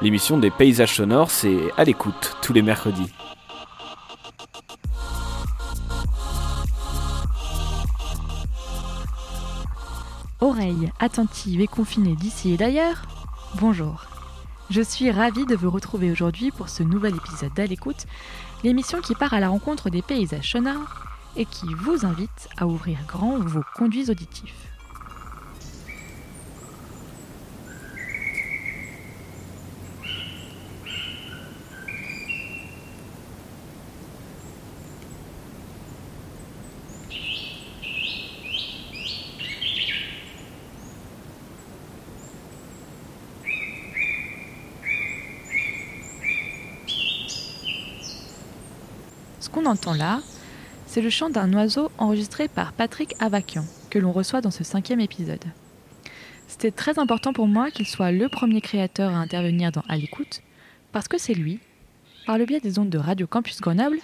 L'émission des paysages sonores, c'est à l'écoute tous les mercredis. Oreilles attentives et confinées d'ici et d'ailleurs, bonjour. Je suis ravie de vous retrouver aujourd'hui pour ce nouvel épisode d'À l'écoute, l'émission qui part à la rencontre des paysages sonores et qui vous invite à ouvrir grand vos conduits auditifs. Ce qu'on entend là, c'est le chant d'un oiseau enregistré par Patrick Avakian, que l'on reçoit dans ce cinquième épisode. C'était très important pour moi qu'il soit le premier créateur à intervenir dans À l'écoute, parce que c'est lui, par le biais des ondes de Radio Campus Grenoble,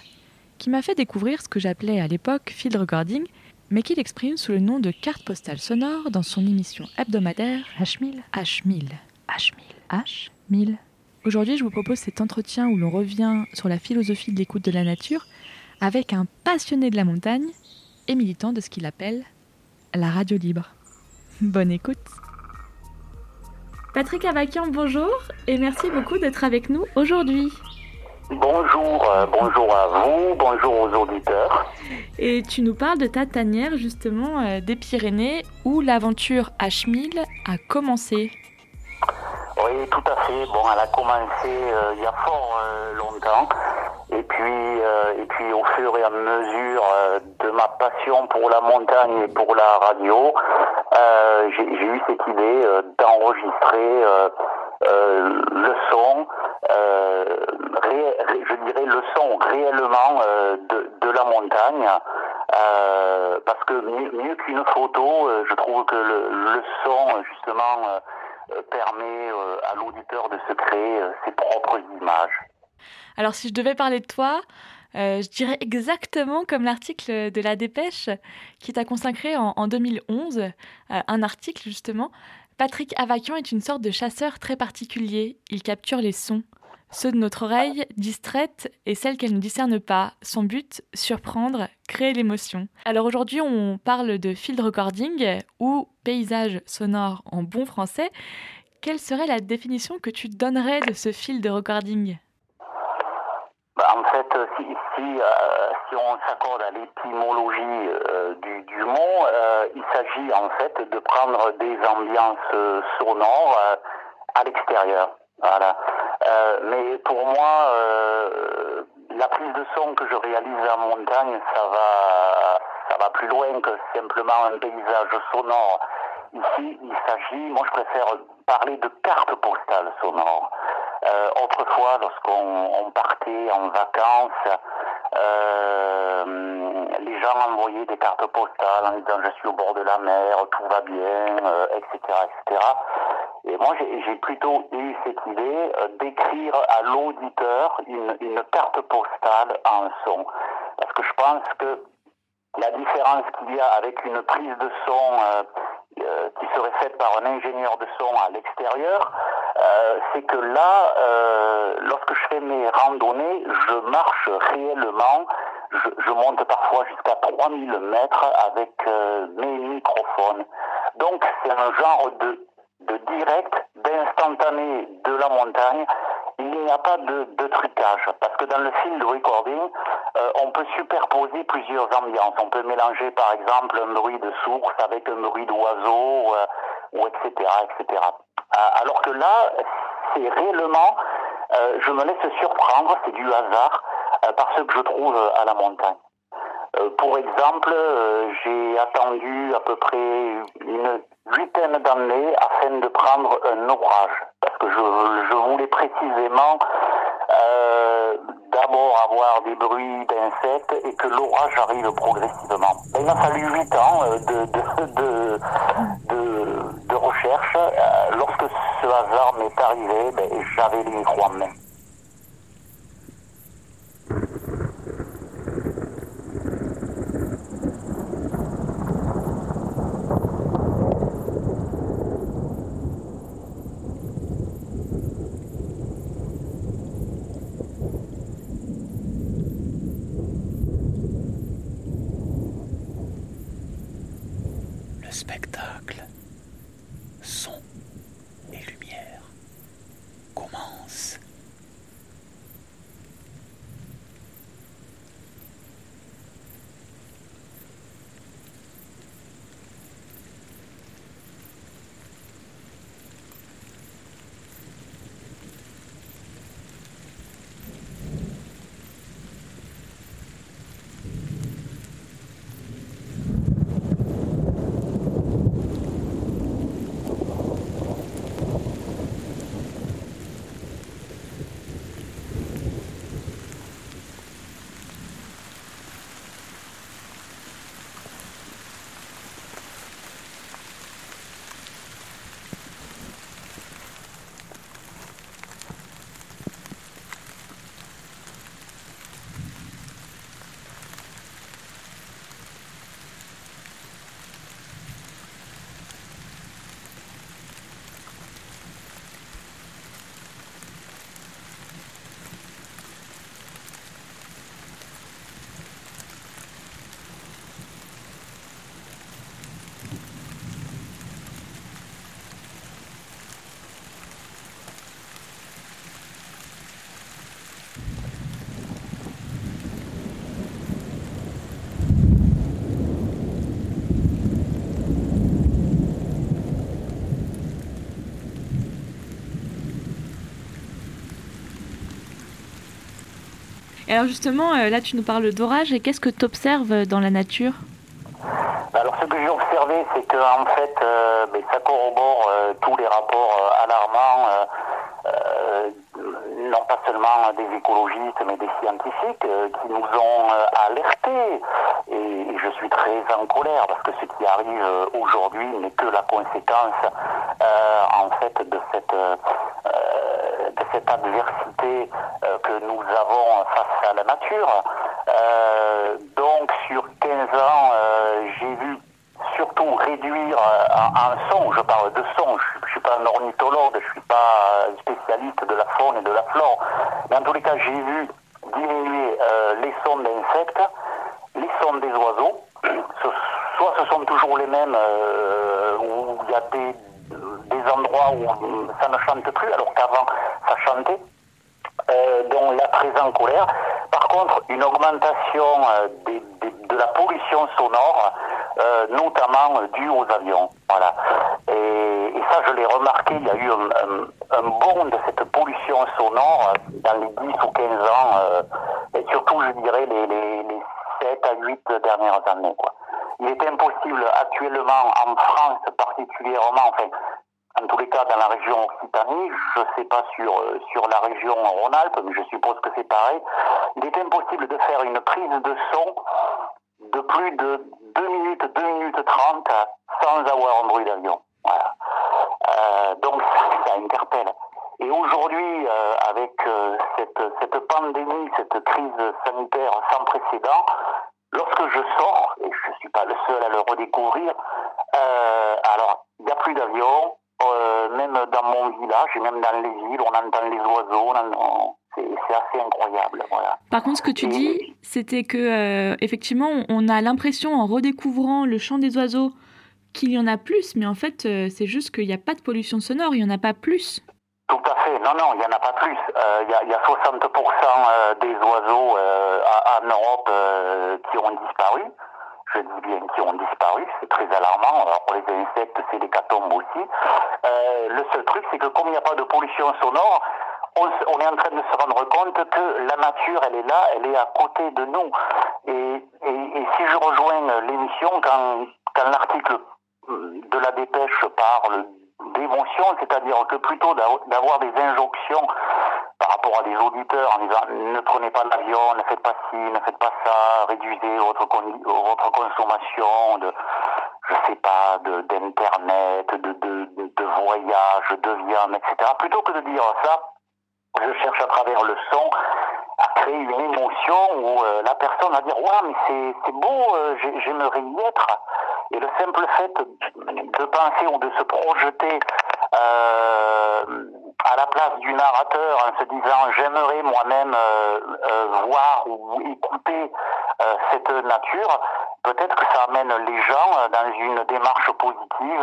qui m'a fait découvrir ce que j'appelais à l'époque field recording, mais qu'il exprime sous le nom de carte postale sonore dans son émission hebdomadaire H1000. H1000. H1000. H1000. Aujourd'hui, je vous propose cet entretien où l'on revient sur la philosophie de l'écoute de la nature avec un passionné de la montagne et militant de ce qu'il appelle la radio libre. Bonne écoute Patrick Avakian, bonjour et merci beaucoup d'être avec nous aujourd'hui. Bonjour, euh, bonjour à vous, bonjour aux auditeurs. Et tu nous parles de ta tanière justement euh, des Pyrénées où l'aventure H1000 a commencé. Oui, tout à fait. Bon, elle a commencé euh, il y a fort longtemps. Et puis, euh, et puis au fur et à mesure euh, de ma passion pour la montagne et pour la radio, euh, j'ai eu cette idée d'enregistrer le son, je dirais le son réellement de, de la montagne. parce que mieux, qu'une photo, je trouve que le, le son, justement, permet à l'auditeur de se créer ses propres images. Alors si je devais parler de toi, euh, je dirais exactement comme l'article de la dépêche qui t'a consacré en, 2011, euh, un article justement. Patrick Avakian est une sorte de chasseur très particulier. Il capture les sons, ceux de notre oreille, distraite et celles qu'elle ne discerne pas. Son but, surprendre, créer l'émotion. Alors aujourd'hui, on parle de field recording ou paysage sonore en bon français. Quelle serait la définition que tu donnerais de ce field recording? Bah, en fait, euh, si, si, euh, si on s'accorde à l'étymologie euh, du, du, mot, il s'agit en fait de prendre des ambiances sonores à l'extérieur. Voilà. mais pour moi, la prise de son que je réalise en montagne, ça va, ça va plus loin que simplement un paysage sonore. Ici, il s'agit, moi je préfère parler de carte postale sonore. Euh, autrefois, lorsqu'on partait en vacances, euh, les gens envoyaient des cartes postales en disant je suis au bord de la mer, tout va bien, etc., euh, etc. Et moi, j'ai plutôt eu cette idée d'écrire à l'auditeur une, une, carte postale en son. Parce que je pense que la différence qu'il y a avec une prise de son euh, qui serait faite par un ingénieur de son à l'extérieur, euh, c'est que là, euh, lorsque je fais mes randonnées, je marche réellement, je, je monte parfois jusqu'à 3000 mètres avec mes microphones. Donc c'est un genre de, de direct, d'instantané de la montagne il n'y a pas de, de, trucage parce que dans le film de recording, euh, on peut superposer plusieurs ambiances. On peut mélanger par exemple un bruit de source avec un bruit d'oiseau, euh, ou etc., etc. Euh, alors que là, c'est réellement, euh, je me laisse surprendre, c'est du hasard, par ce que je trouve à la montagne. pour exemple, j'ai attendu à peu près une huitaine d'années afin de prendre un orage parce que je, voulais précisément euh, d'abord avoir des bruits d'insectes et que l'orage arrive progressivement. Il m'a fallu 8 ans euh, de, recherche. Euh, ce hasard m'est arrivé, ben, j'avais les micros en main. Alors justement, euh, là tu nous parles d'orage, et qu'est-ce que tu observes dans la nature? Alors ce que j'ai observé, c'est que en fait, euh, mais ça corrobore euh, tous les rapports euh, alarmants, euh, euh, non pas seulement des écologistes, mais des scientifiques euh, qui nous ont euh, alertés. Et, et je suis très en colère parce que ce qui arrive euh, aujourd'hui n'est que la conséquence, euh, en fait, de cette euh, euh, cette adversité euh, que nous avons face à la nature. Euh, donc sur 15 ans, euh, j'ai vu surtout réduire en, son, je parle de son, je ne suis pas un ornithologue, je ne suis pas spécialiste de la faune et de la flore, mais en tous les cas j'ai vu diminuer les sons d'insectes, les sons des oiseaux, soit ce sont toujours les mêmes, où il y a des endroits où ça ne chante plus, alors qu'avant ça chantait, euh, dont la présence colère. Par contre, une augmentation euh, de la pollution sonore, euh, notamment euh, due aux avions. Voilà. Et, ça, je l'ai remarqué, il y a eu un, bond de cette pollution sonore dans les 10 ou 15 ans, et surtout, je dirais, les, les, les 7 à 8 dernières années. Il est impossible actuellement, en France particulièrement, enfin, en tous les cas, dans la région Occitanie, je ne sais pas sur, euh, sur la région Rhône-Alpes, mais je suppose que c'est pareil, il est impossible de faire une prise de son de plus de 2 minutes, 2 minutes 30 sans avoir un bruit d'avion. Voilà. Euh, donc ça, ça interpelle. Et aujourd'hui, euh, avec euh, cette, cette pandémie, cette crise sanitaire sans précédent, lorsque je sors, et je ne suis pas le seul à le redécouvrir, euh, alors il n'y a plus d'avions, euh, même dans mon village et même dans les villes, on entend les oiseaux, on c'est assez incroyable. Voilà. Par contre, ce que tu dis, c'était que euh, effectivement, on a l'impression en redécouvrant le chant des oiseaux qu'il y en a plus, mais en fait, euh, c'est juste qu'il n'y a pas de pollution sonore, il n'y en a pas plus. Tout à fait. Non, non, il n'y en a pas plus. Il y, y a 60% euh, des oiseaux en Europe qui ont disparu. Bien qui ont disparu, c'est très alarmant. Alors pour les insectes, c'est l'hécatombe aussi. Euh, le seul truc, c'est que comme il n'y a pas de pollution sonore, on, est en train de se rendre compte que la nature, elle est là, elle est à côté de nous. Et, si je rejoins l'émission, quand, quand l'article euh, de la dépêche parle d'émotion, c'est-à-dire que plutôt d'av- d'avoir des injonctions par rapport à des auditeurs en disant ne prenez pas l'avion, ne faites pas ci, ne faites pas ça, réduisez votre, con- votre consommation de, je sais pas, d'internet, de, de, de, voyage, de viande, etc. Plutôt que de dire ça, je cherche à travers le son à créer une émotion où euh, la personne va dire ouais mais c'est beau, euh, j'ai- j'aimerais y être. Et le simple fait de penser ou de se projeter euh, à la place du narrateur en se disant j'aimerais moi-même euh, euh, voir ou écouter cette nature, peut-être que ça amène les gens dans une démarche positive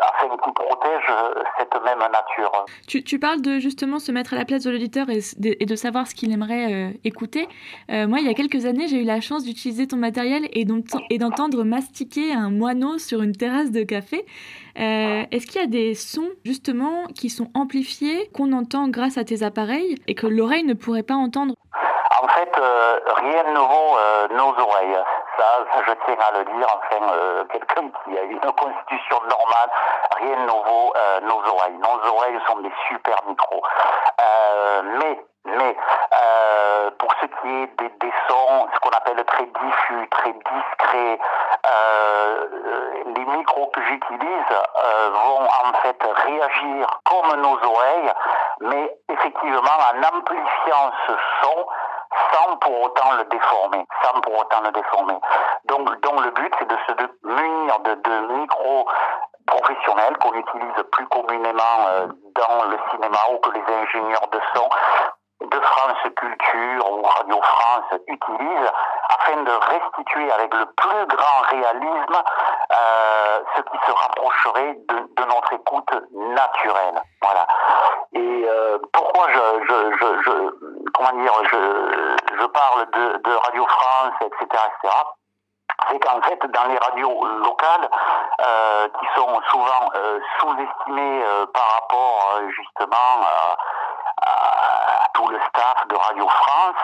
afin qu'ils protègent cette même nature. Tu, tu, parles de justement se mettre à la place de l'auditeur et, de savoir ce qu'il aimerait écouter. moi, il y a quelques années, j'ai eu la chance d'utiliser ton matériel et d'entendre mastiquer un moineau sur une terrasse de café. Euh, est-ce qu'il y a des sons justement qui sont amplifiés, qu'on entend grâce à tes appareils et que l'oreille ne pourrait pas entendre? En fait, euh, rien ne vaut euh, nos oreilles. Ça, je tiens à le dire. Enfin, quelqu'un qui a une constitution normale, rien ne vaut nos oreilles. Nos oreilles sont des super micros. mais mais pour ce qui est des, des sons, ce qu'on appelle très diffus, très discrets, micros que j'utilise euh, vont en fait réagir comme nos oreilles, mais effectivement en amplifiant ce son sans pour autant le déformer, sans pour autant le déformer. Donc, donc le but c'est de se munir de, micros professionnels qu'on utilise plus communément euh, dans le cinéma ou que les ingénieurs de son de France Culture ou Radio France utilise afin de restituer avec le plus grand réalisme euh, ce qui se rapprocherait de, notre écoute naturelle. Voilà. Et euh, pourquoi je, je, je, je, comment dire je, je parle de, Radio France, etc., etc c'est qu'en fait, dans les radios locales, euh, qui sont souvent sous-estimées par rapport justement à tout le staff de Radio France.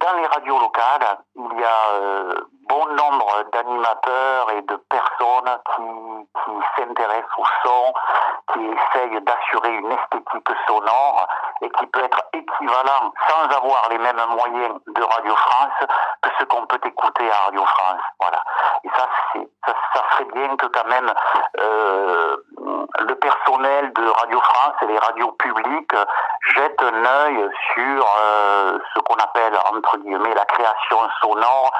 Dans les radios locales, il y a bon nombre d'animateurs et de personnes qui, s'intéressent au son, qui essayent d'assurer une esthétique sonore et qui peut être équivalent, sans avoir les mêmes moyens de Radio France, que ce qu'on peut écouter à Radio France. Voilà. Et ça, ça, serait bien que quand même euh, le personnel de Radio France et les radios publiques jettent un œil sur euh, ce qu'on appelle entre guillemets la création sonore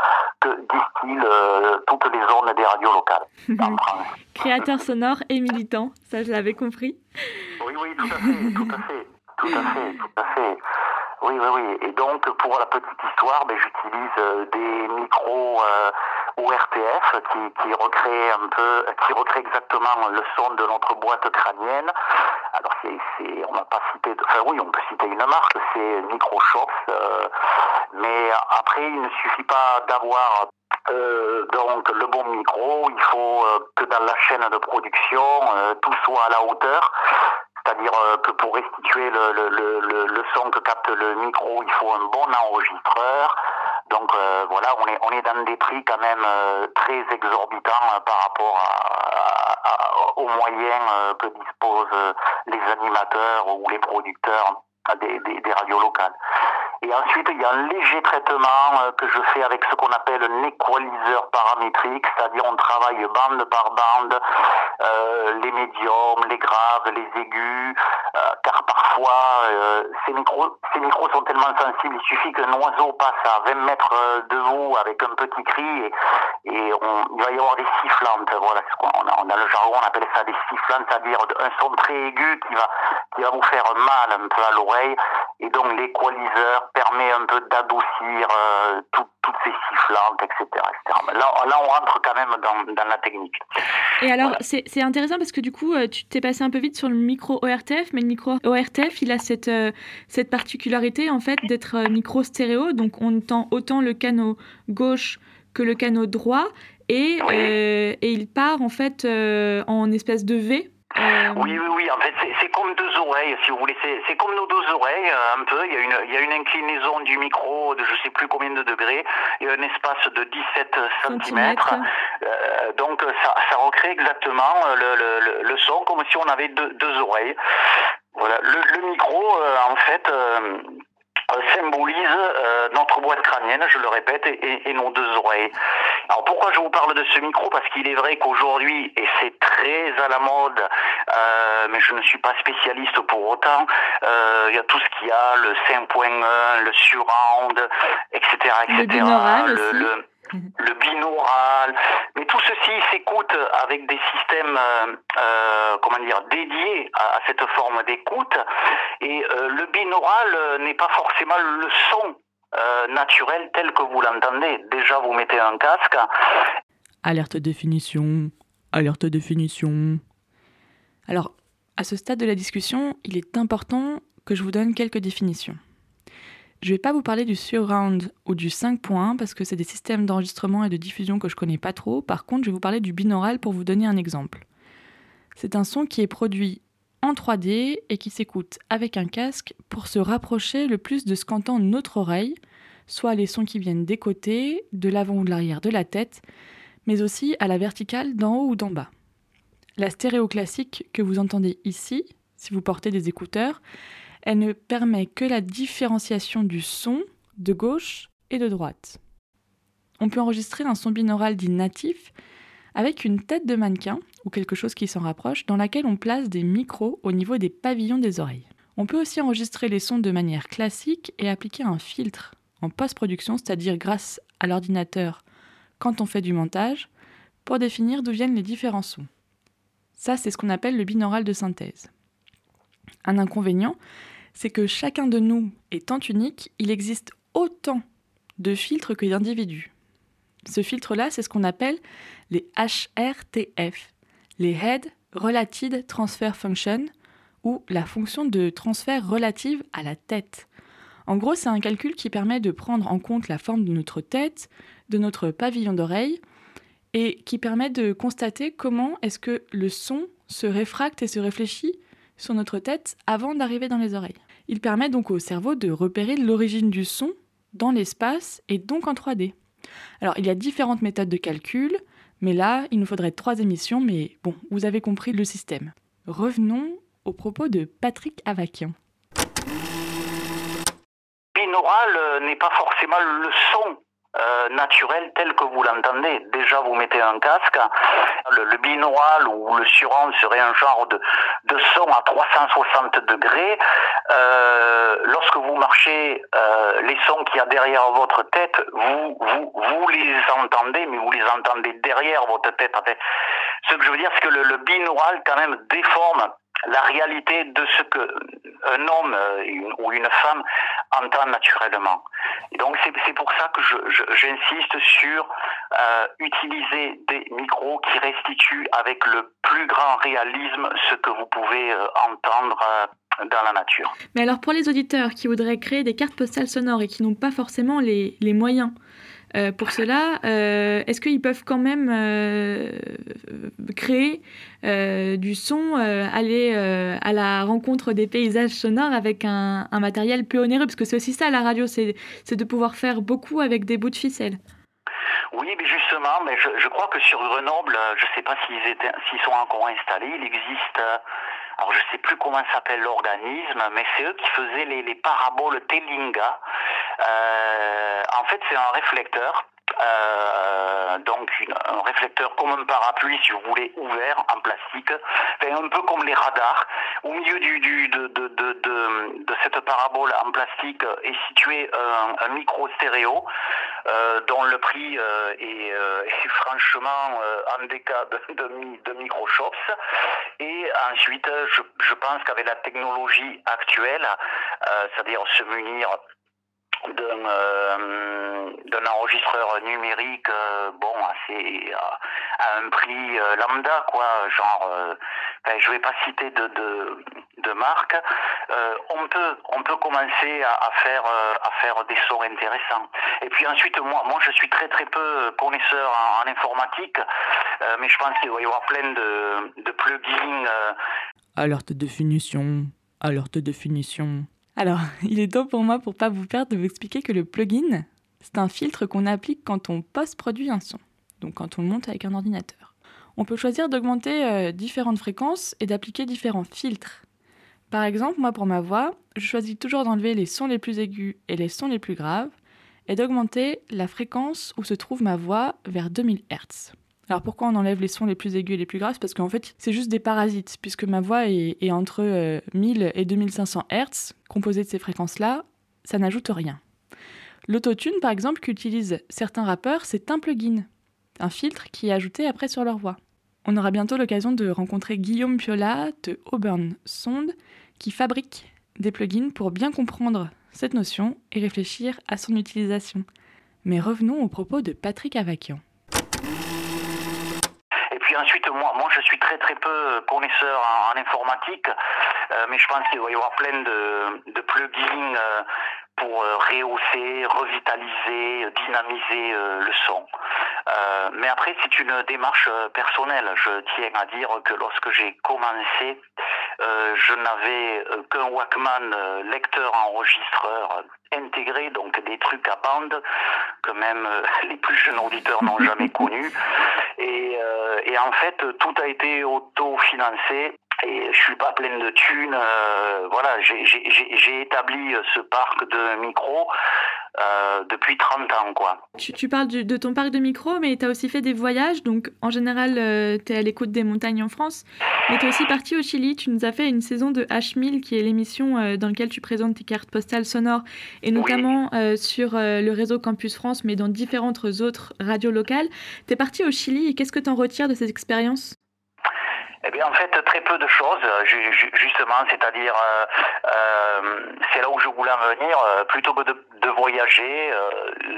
euh, toutes les zones des radios locales en France. Créateur sonore et militant, ça je l'avais compris. Oui, oui, tout à fait, tout à fait, tout à fait, tout à fait. Oui, oui, oui. Et donc, pour la petite histoire, ben, j'utilise euh, des micros euh, ORTF qui, qui recréent un peu, qui recréent exactement le son de notre boîte crânienne. Alors, c'est, c'est, on n'a pas cité, enfin oui, on peut citer une marque, c'est Microshops. Euh, mais après, il ne suffit pas d'avoir euh, donc le bon micro, il faut euh, que dans la chaîne de production, euh, tout soit à la hauteur. C'est-à-dire que pour restituer le, le, le, son que capte le micro, il faut un bon enregistreur. Donc voilà, on est, on est dans des prix quand même très exorbitants par rapport aux moyens que disposent les animateurs ou les producteurs des, des radios locales. Et ensuite, il y a un léger traitement euh, que je fais avec ce qu'on appelle un équaliseur paramétrique, c'est-à-dire on travaille bande par bande euh, les médiums, les graves, les aigus, euh, car parfois euh, ces, micros, ces micros sont tellement sensibles, il suffit qu'un oiseau passe à 20 mètres de vous avec un petit cri et, et on, il va y avoir des sifflantes. Voilà, on a, on a le jargon, on appelle ça des sifflantes, c'est-à-dire un son très aigu qui va, qui va vous faire mal un peu à l'oreille. Et donc l'équaliseur permet un peu d'adoucir euh, tout, toutes ces sifflantes, etc. etc. Là, là, on rentre quand même dans, dans la technique. Et alors, voilà. c'est intéressant parce que du coup, euh, tu t'es passé un peu vite sur le micro ORTF, mais le micro ORTF, il a cette, euh, cette particularité en fait d'être euh, micro stéréo, donc on entend autant le canot gauche que le canot droit, et, oui. euh, et il part en fait en espèce de V euh... Oui, oui, oui. En fait, c'est comme deux oreilles, si vous voulez. C'est comme nos deux oreilles, un peu. Il y, a une, il y a une inclinaison du micro de je sais plus combien de degrés. Il y a un espace de 17 cm. Euh, donc, ça, ça recrée exactement le, le, le, son comme si on avait deux, deux oreilles. Voilà. Le, le micro, euh, en fait euh, symbolise euh, notre boîte crânienne, je le répète, et, et, nos deux oreilles. Alors pourquoi je vous parle de ce micro? Parce qu'il est vrai qu'aujourd'hui, et c'est très à la mode, euh, mais je ne suis pas spécialiste pour autant, euh, il y a tout ce qu'il y a, le 5.1, le surround, etc. etc. Le, le, le binaural, mais tout ceci s'écoute avec des systèmes, euh, euh, comment dire, dédiés à, cette forme d'écoute. Et euh, le binaural n'est pas forcément le son naturel tel que vous l'entendez. Déjà, vous mettez un casque. Alerte définition, alerte définition. Alors, à ce stade de la discussion, il est important que je vous donne quelques définitions. Je ne vais pas vous parler du surround ou du 5.1 parce que c'est des systèmes d'enregistrement et de diffusion que je connais pas trop. Par contre, je vais vous parler du binaural pour vous donner un exemple. C'est un son qui est produit en 3D et qui s'écoute avec un casque pour se rapprocher le plus de ce qu'entend notre oreille, soit les sons qui viennent des côtés, de l'avant ou de l'arrière de la tête, mais aussi à la verticale d'en haut ou d'en bas. La stéréo classique que vous entendez ici, si vous portez des écouteurs, elle ne permet que la différenciation du son de gauche et de droite. On peut enregistrer un son binaural dit natif avec une tête de mannequin ou quelque chose qui s'en rapproche dans laquelle on place des micros au niveau des pavillons des oreilles. On peut aussi enregistrer les sons de manière classique et appliquer un filtre en post-production, c'est-à-dire grâce à l'ordinateur quand on fait du montage, pour définir d'où viennent les différents sons. Ça, c'est ce qu'on appelle le binaural de synthèse. Un inconvénient, c'est que chacun de nous étant unique, il existe autant de filtres que d'individus. Ce filtre-là, c'est ce qu'on appelle les HRTF, les Head Related Transfer Function, ou la fonction de transfert relative à la tête. En gros, c'est un calcul qui permet de prendre en compte la forme de notre tête, de notre pavillon d'oreille, et qui permet de constater comment est-ce que le son se réfracte et se réfléchit sur notre tête avant d'arriver dans les oreilles. Il permet donc au cerveau de repérer l'origine du son dans l'espace et donc en 3D. Alors il y a différentes méthodes de calcul, mais là il nous faudrait trois émissions, mais bon, vous avez compris le système. Revenons au propos de Patrick Avakian. Binaural euh, n'est pas forcément le son euh, naturel tel que vous l'entendez. Déjà, vous mettez un casque. Le, le binaural ou le surround serait un genre de, de son à 360 degrés. Euh, lorsque vous marchez, euh, les sons qu'il y a derrière votre tête, vous, vous, vous les entendez, mais vous les entendez derrière votre tête. Ce que je veux dire, c'est que le, le binaural, quand même, déforme la réalité de ce que un homme euh, ou une femme entend naturellement. Et donc c'est pour ça que j'insiste sur euh, utiliser des micros qui restituent avec le plus grand réalisme ce que vous pouvez euh, entendre dans la nature. Mais alors pour les auditeurs qui voudraient créer des cartes postales sonores et qui n'ont pas forcément les, les moyens euh, pour cela, euh, est-ce qu'ils peuvent quand même euh, créer du son, aller à la rencontre des paysages sonores avec un, matériel peu onéreux? Parce que c'est aussi ça la radio, c'est de pouvoir faire beaucoup avec des bouts de ficelle. Oui, mais justement, mais je, crois que sur Grenoble, je ne sais pas s'ils sont encore installés, il existe alors je sais plus comment s'appelle l'organisme, mais c'est eux qui faisaient les, les paraboles Telinga. Euh, en fait, c'est un réflecteur euh, donc un réflecteur comme un parapluie, si vous voulez, ouvert en plastique, un peu comme les radars. Au milieu de, cette parabole en plastique est situé un, micro stéréo euh, dont le prix euh, est, franchement en cas de, de, microshops. Et ensuite, je pense qu'avec la technologie actuelle, c'est-à-dire se munir d'un euh, d'un enregistreur numérique euh, bon assez à, un prix euh, lambda quoi. Genre je vais pas citer de de, de marque. On peut on peut commencer à, à faire à faire des sons intéressants. Et puis ensuite moi moi je suis très très peu connaisseur en, informatique mais je pense qu'il va y avoir plein de de plugins alerte définition alerte définition alors, il est temps pour moi, pour pas vous perdre, de vous expliquer que le plugin, c'est un filtre qu'on applique quand on post-produit un son, donc quand on le monte avec un ordinateur. On peut choisir d'augmenter euh, différentes fréquences et d'appliquer différents filtres. Par exemple, moi pour ma voix, je choisis toujours d'enlever les sons les plus aigus et les sons les plus graves et d'augmenter la fréquence où se trouve ma voix vers 2000 Hz. Alors pourquoi on enlève les sons les plus aigus et les plus graves Parce qu'en fait, c'est juste des parasites, puisque ma voix est, entre 1000 euh, et 2500 Hz, composée de ces fréquences-là, ça n'ajoute rien. L'autotune, par exemple, qu'utilisent certains rappeurs, c'est un plugin, un filtre qui est ajouté après sur leur voix. On aura bientôt l'occasion de rencontrer Guillaume Piola de Auburn Sound, qui fabrique des plugins pour bien comprendre cette notion et réfléchir à son utilisation. Mais revenons au propos de Patrick Avakian. Ensuite, moi, moi je suis très très peu connaisseur en, informatique, euh, mais je pense qu'il va y avoir plein de, plugins euh, pour euh, rehausser, revitaliser, dynamiser le son. mais après, c'est une démarche personnelle. Je tiens à dire que lorsque j'ai commencé, je n'avais qu'un Walkman lecteur-enregistreur intégré, donc des trucs à bande que même les plus jeunes auditeurs n'ont jamais connus. Et, et, en fait, tout a été autofinancé et je suis pas pleine de thunes. Euh, voilà, j'ai établi ce parc de micros euh, depuis 30 ans, quoi. Tu, tu parles de ton parc de micros, mais tu as aussi fait des voyages. Donc, en général, euh, tu es à l'écoute des montagnes en France. Mais tu es aussi parti au Chili. Tu nous as fait une saison de H1000, qui est l'émission dans laquelle tu présentes tes cartes postales sonores, et notamment sur le réseau Campus France, mais dans différentes autres radios locales. Tu es parti au Chili, et qu'est-ce que tu en retires de ces expériences eh bien, en fait, très peu de choses, justement, c'est-à-dire, euh, euh, c'est là où je voulais en venir, euh, plutôt que de, voyager,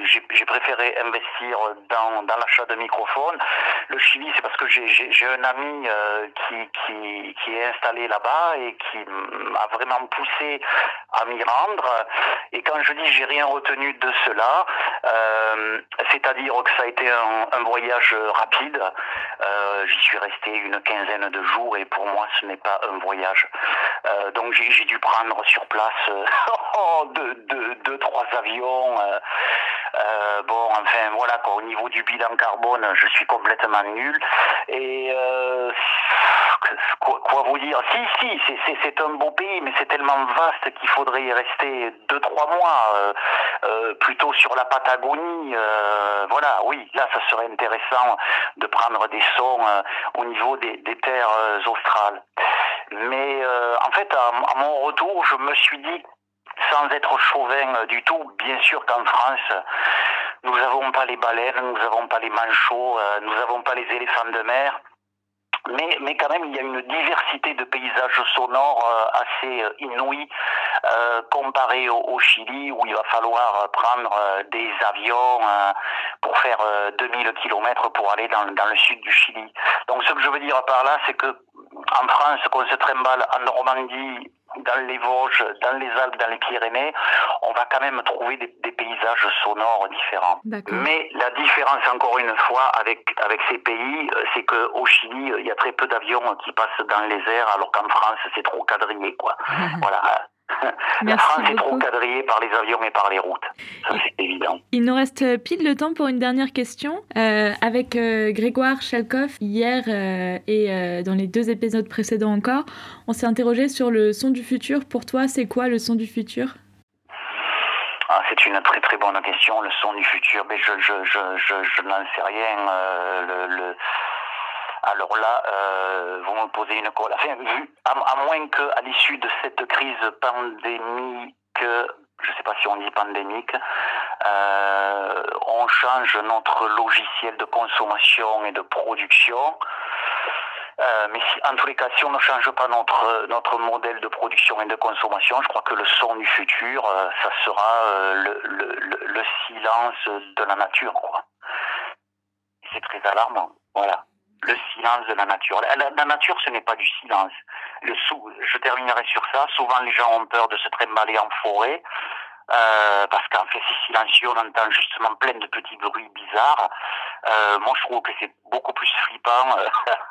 j'ai préféré investir dans, l'achat de microphones. Le Chili, c'est parce que j'ai un ami qui, est installé là-bas et qui m'a vraiment poussé à m'y rendre. Et quand je dis j'ai rien retenu de cela, c'est-à-dire que ça a été un, un voyage rapide. J'y suis resté une quinzaine de jours et pour moi ce n'est pas un voyage. Euh, donc j'ai dû prendre sur place euh, oh, deux, deux, deux, trois avions. Euh, euh, bon, enfin voilà quoi. Au niveau du bilan carbone, je suis complètement nul. Et euh, quoi, vous dire? Si, si, c'est un beau pays, mais c'est tellement vaste qu'il faudrait y rester deux, trois mois, euh, plutôt sur la Patagonie. voilà, oui, là, ça serait intéressant de prendre des sons au niveau des, des terres australes. Mais en fait, à, mon retour, je me suis dit sans être chauvin du tout, bien sûr qu'en France, nous n'avons pas les baleines, nous n'avons pas les manchots, euh, nous n'avons pas les éléphants de mer. Mais, mais quand même, il y a une diversité de paysages sonores euh, assez euh, inouïs euh, comparé au, Chili où il va falloir prendre des avions pour faire 2000 km pour aller dans, dans, le sud du Chili. Donc ce que je veux dire par là, c'est que en France, qu'on se trimballe en Normandie, dans les Vosges, dans les Alpes, dans les Pyrénées, on va quand même trouver des, des paysages sonores différents. Mais la différence, encore une fois, avec, avec ces pays, euh, c'est qu'au Chili, il y a très peu d'avions qui passent dans les airs, alors qu'en France, c'est trop quadrillé, quoi. voilà. La France est trop quadrillée par les avions et par les routes. Ça, c'est évident. Il nous reste pile le temps pour une dernière question. Euh, avec euh, Grégoire Chalkov, hier euh, et dans les deux épisodes précédents encore, on s'est interrogé sur le son du futur. Pour toi, c'est quoi le son du futur? Ah, c'est une très très bonne question, le son du futur. Mais je, je, je, je, je n'en sais rien. le, le alors là, euh, vous me posez une colle. Enfin, vu, à, moins qu'à l'issue de cette crise pandémique, je ne sais pas si on dit pandémique, euh, on change notre logiciel de consommation et de production. Euh, mais si, en tous les cas, si on ne change pas notre, notre modèle de production et de consommation, je crois que le son du futur, ça sera le, le, le, silence de la nature. C'est très alarmant. Voilà le silence de la nature. La, nature, ce n'est pas du silence. Le sou, je terminerai sur ça. Souvent, les gens ont peur de se trimballer en forêt. Euh, parce qu'en fait c'est silencieux, on entend justement plein de petits bruits bizarres. Euh, moi je trouve que c'est beaucoup plus flippant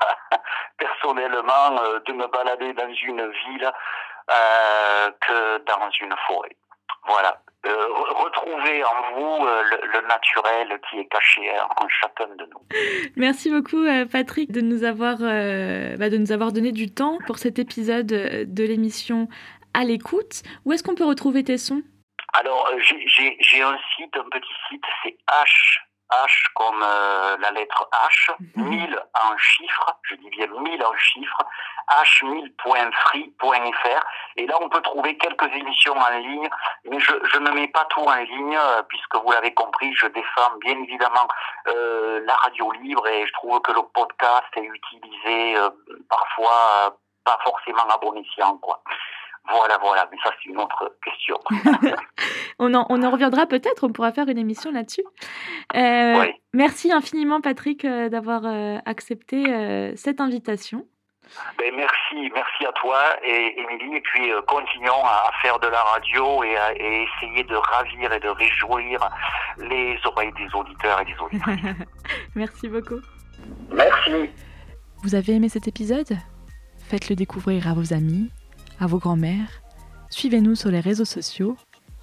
personnellement euh, de me balader dans une ville euh, que dans une forêt. Voilà. Euh, retrouver en vous euh, le, naturel qui est caché en chacun de nous. Merci beaucoup euh, Patrick de nous avoir bah, de nous avoir donné du temps pour cet épisode de l'émission à l'écoute. Où est-ce qu'on peut retrouver tes sons? Alors j'ai un site, un petit site, c'est H H comme euh, la lettre H, 1000 mhm. en chiffres, je dis bien 1000 en chiffres, h1000.free.fr. Et là, on peut trouver quelques émissions en ligne, mais je, je ne mets pas tout en ligne, euh, puisque vous l'avez compris, je défends bien évidemment euh, la radio libre et je trouve que le podcast est utilisé parfois pas forcément à bon escient, quoi. Voilà, voilà, mais ça c'est une autre question. on, en, on en reviendra peut-être, on pourra faire une émission là-dessus. Euh, Oui. Merci infiniment Patrick euh, d'avoir euh, accepté euh, cette invitation. Ben, merci, merci à toi et Émilie, et puis euh, continuons à, à faire de la radio et à et essayer de ravir et de réjouir les oreilles des auditeurs et des auditrices. Merci beaucoup. merci. Vous avez aimé cet épisode? Faites-le découvrir à vos amis, à vos grands-mères. Suivez-nous sur les réseaux sociaux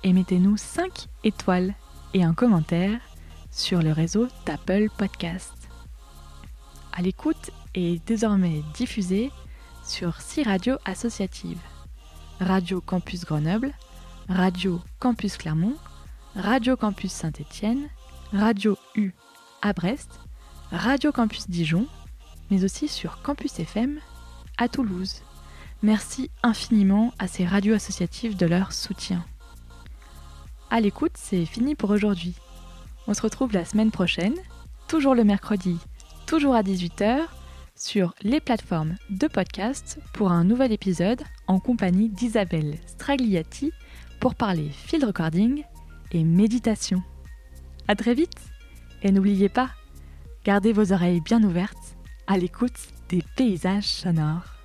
et mettez-nous 5 étoiles et un commentaire sur le réseau d'Apple Podcast. À l'écoute est désormais diffusé sur 6 radios associatives. Radio Campus Grenoble, Radio Campus Clermont, Radio Campus Saint-Étienne, Radio U à Brest, Radio Campus Dijon, mais aussi sur Campus FM à Toulouse. Merci infiniment à ces radios associatives de leur soutien. À l'écoute, c'est fini pour aujourd'hui. On se retrouve la semaine prochaine, toujours le mercredi, toujours à 18h, sur les plateformes de podcast pour un nouvel épisode en compagnie d'Isabelle Stragliati pour parler field recording et méditation. À très vite et n'oubliez pas, gardez vos oreilles bien ouvertes à l'écoute des paysages sonores.